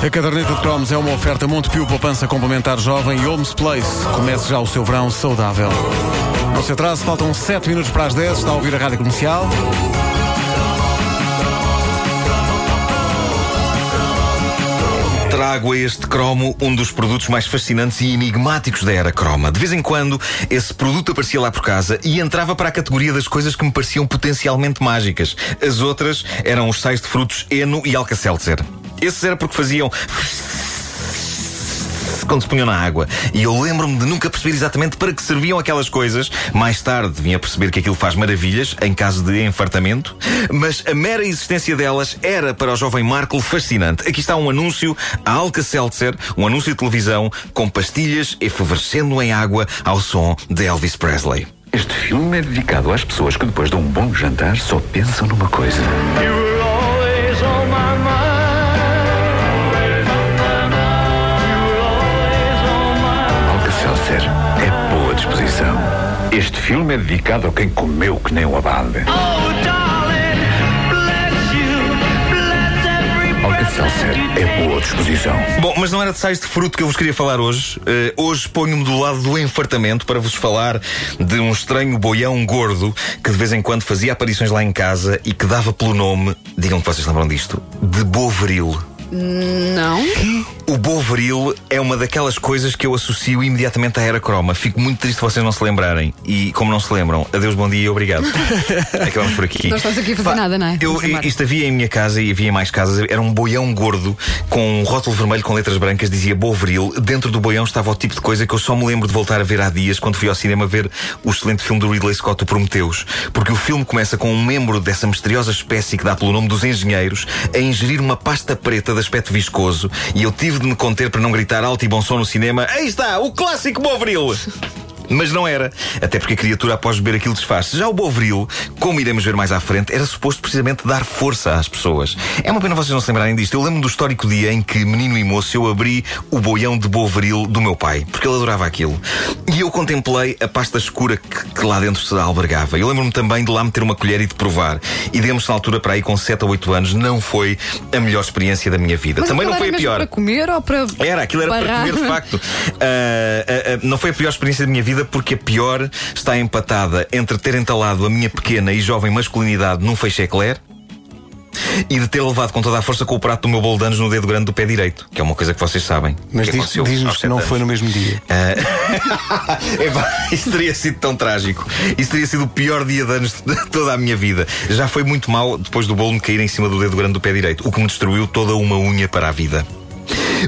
A caderneta de cromos é uma oferta Montepio Poupança Complementar Jovem e Holmes Place. Comece já o seu verão saudável. Não se atrase, faltam 7 minutos para as 10. Está a ouvir a Rádio Comercial. Trago a este cromo um dos produtos mais fascinantes e enigmáticos da era croma. De vez em quando, esse produto aparecia lá por casa e entrava para a categoria das coisas que me pareciam potencialmente mágicas. As outras eram os sais de frutos Eno e Alka-Seltzer. Esses era porque faziam quando se punham na água. E eu lembro-me de nunca perceber exatamente para que serviam aquelas coisas. Mais tarde vim a perceber que aquilo faz maravilhas em caso de enfartamento. Mas a mera existência delas era para o jovem Marco fascinante. Aqui está um anúncio a Alka-Seltzer, um anúncio de televisão com pastilhas efervescendo em água ao som de Elvis Presley. Este filme é dedicado às pessoas que depois de um bom jantar só pensam numa coisa. Este filme é dedicado a quem comeu que nem um abade. Alka-Seltzer é boa disposição. Bom, mas não era de sais de fruto que eu vos queria falar hoje. Eh, hoje ponho-me do lado do enfartamento para vos falar de um estranho boião gordo que de vez em quando fazia aparições lá em casa e que dava pelo nome, digam que vocês lembram disto, de Bovril. Não? O Bovril é uma daquelas coisas que eu associo imediatamente à era croma. Fico muito triste vocês não se lembrarem. E como não se lembram, adeus, bom dia e obrigado. Acabamos por aqui. Não estás aqui a fazer nada, não é? Eu, isto havia em minha casa e havia em mais casas. Era um boião gordo com um rótulo vermelho com letras brancas, dizia Bovril. Dentro do boião estava o tipo de coisa que eu só me lembro de voltar a ver há dias quando fui ao cinema ver o excelente filme do Ridley Scott, o Prometheus. Porque o filme começa com um membro dessa misteriosa espécie que dá pelo nome dos engenheiros a ingerir uma pasta preta de aspecto viscoso e eu tive de me conter para não gritar alto e bom som no cinema. Aí está, o clássico Bovril! Mas não era, até porque a criatura após beber aquilo desfaz. Já o Bovril, como iremos ver mais à frente, era suposto precisamente dar força às pessoas. É uma pena vocês não se lembrarem disto. Eu lembro do histórico dia em que, menino e moço, eu abri o boião de Bovril do meu pai, porque ele adorava aquilo. E eu contemplei a pasta escura que, que lá dentro se albergava. Eu lembro-me também de lá meter uma colher e de provar. E digamos na altura, para aí com 7 ou 8 anos, não foi a melhor experiência da minha vida. Mas também não foi a pior. para comer ou para. Era, aquilo era para comer de facto. Ah, ah, ah, não foi a pior experiência da minha vida, porque a pior está empatada entre ter entalado a minha pequena e jovem masculinidade num feixe eclair e de ter levado com toda a força com o prato do meu bolo de anos no dedo grande do pé direito, que é uma coisa que vocês sabem. Mas que diz- diz-nos que não foi anos. no mesmo dia. Epá, isso teria sido tão trágico. Isso teria sido o pior dia de anos de toda a minha vida. Já foi muito mal depois do bolo me cair em cima do dedo grande do pé direito, o que me destruiu toda uma unha para a vida.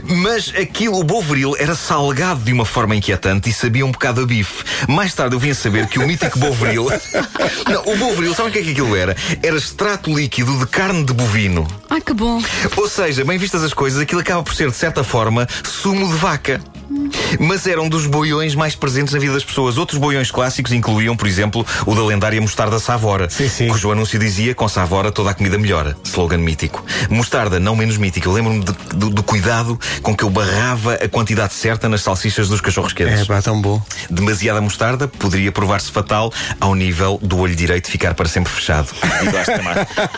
Mas aquilo, o Bovril, era salgado de uma forma inquietante e sabia um bocado a bife. Mais tarde eu vim a saber que o mítico Bovril. Não, o Bovril, sabem o que é que aquilo era? Era extrato líquido de carne de bovino. Ai, que bom. Ou seja, bem vistas as coisas, aquilo acaba por ser, de certa forma, sumo de vaca. Mas era um dos boiões mais presentes na vida das pessoas. Outros boiões clássicos incluíam, por exemplo, o da lendária mostarda Savora, Sim, sim. cujo anúncio dizia com Savora toda a comida melhora. Slogan mítico. Mostarda, não menos mítico. Eu lembro-me do, do cuidado com que eu barrava a quantidade certa nas salsichas dos cachorros quentes. É pá, tão bom. Demasiada mostarda poderia provar-se fatal ao nível do olho direito ficar para sempre fechado, devido à extrema,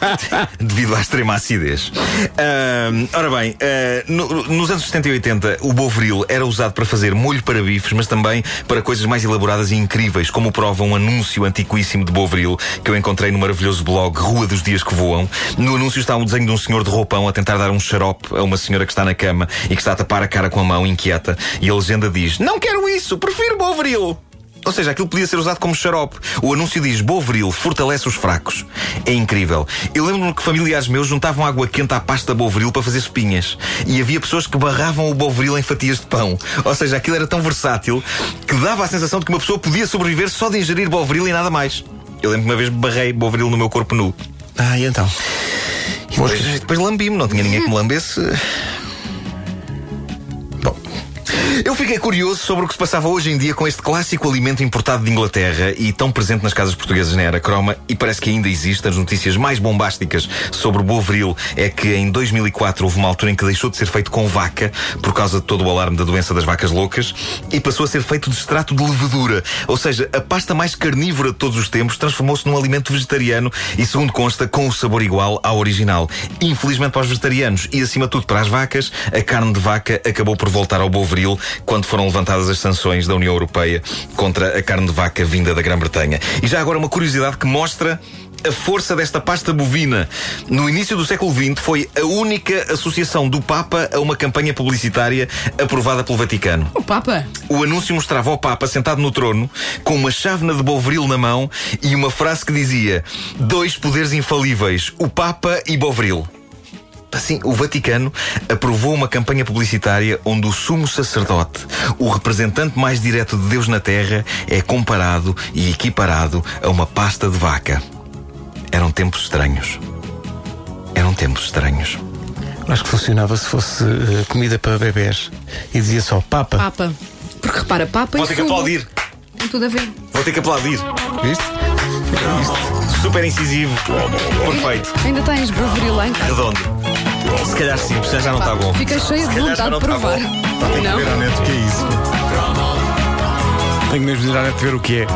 devido à extrema acidez. Ahm, ora bem, ah, no- nos anos 70 e 80, o Bovril era usado para fazer molho para bifes, mas também para coisas mais elaboradas e incríveis, como prova um anúncio antiquíssimo de Bovril que eu encontrei no maravilhoso blog Rua dos Dias que Voam. No anúncio está um desenho de um senhor de roupão a tentar dar um xarope a uma senhora que está na cama e que está a tapar a cara com a mão inquieta. E a legenda diz: Não quero isso, prefiro Bovril. Ou seja, aquilo podia ser usado como xarope. O anúncio diz Bovril fortalece os fracos. É incrível. Eu lembro-me que familiares meus juntavam água quente à pasta Bovril para fazer sopinhas. E havia pessoas que barravam o Bovril em fatias de pão. Ou seja, aquilo era tão versátil que dava a sensação de que uma pessoa podia sobreviver só de ingerir Bovril e nada mais. Eu lembro que uma vez barrei Bovril no meu corpo nu. Ah, e então? E depois, depois lambi-me, não tinha ninguém que me lambesse. Eu fiquei curioso sobre o que se passava hoje em dia com este clássico alimento importado de Inglaterra e tão presente nas casas portuguesas na era croma e parece que ainda existe. As notícias mais bombásticas sobre o Bovril é que em 2004 houve uma altura em que deixou de ser feito com vaca por causa de todo o alarme da doença das vacas loucas e passou a ser feito de extrato de levedura. Ou seja, a pasta mais carnívora de todos os tempos transformou-se num alimento vegetariano e, segundo consta, com o sabor igual ao original. Infelizmente para os vegetarianos e, acima de tudo, para as vacas, a carne de vaca acabou por voltar ao Bovril quando foram levantadas as sanções da União Europeia contra a carne de vaca vinda da Grã-Bretanha. E já agora uma curiosidade que mostra a força desta pasta bovina. No início do século XX foi a única associação do Papa a uma campanha publicitária aprovada pelo Vaticano. O Papa? O anúncio mostrava o Papa sentado no trono, com uma chávena de Bovril na mão e uma frase que dizia: Dois poderes infalíveis, o Papa e Bovril. Assim, o Vaticano aprovou uma campanha publicitária onde o sumo sacerdote, o representante mais direto de Deus na Terra, é comparado e equiparado a uma pasta de vaca. Eram tempos estranhos. Eram tempos estranhos. Acho que funcionava se fosse uh, comida para bebés e dizia só Papa. Papa. Porque repara, Papa Vou e ter que sumo. aplaudir. Tem tudo a ver. Vou ter que aplaudir. Viste? Super incisivo. Perfeito. Ainda tens Bovril lá em casa. Redondo. Se calhar sim, porque já não está bom. Fiquei cheia de vontade de está provar. bom. Não? Ver à net o que é isso. Tenho mesmo de ir à net ver o que é.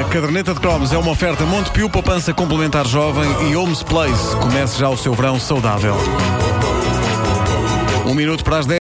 A caderneta de cromos é uma oferta Montepio, poupança complementar jovem e Homes Place. Comece já o seu verão saudável. Um minuto para as 10.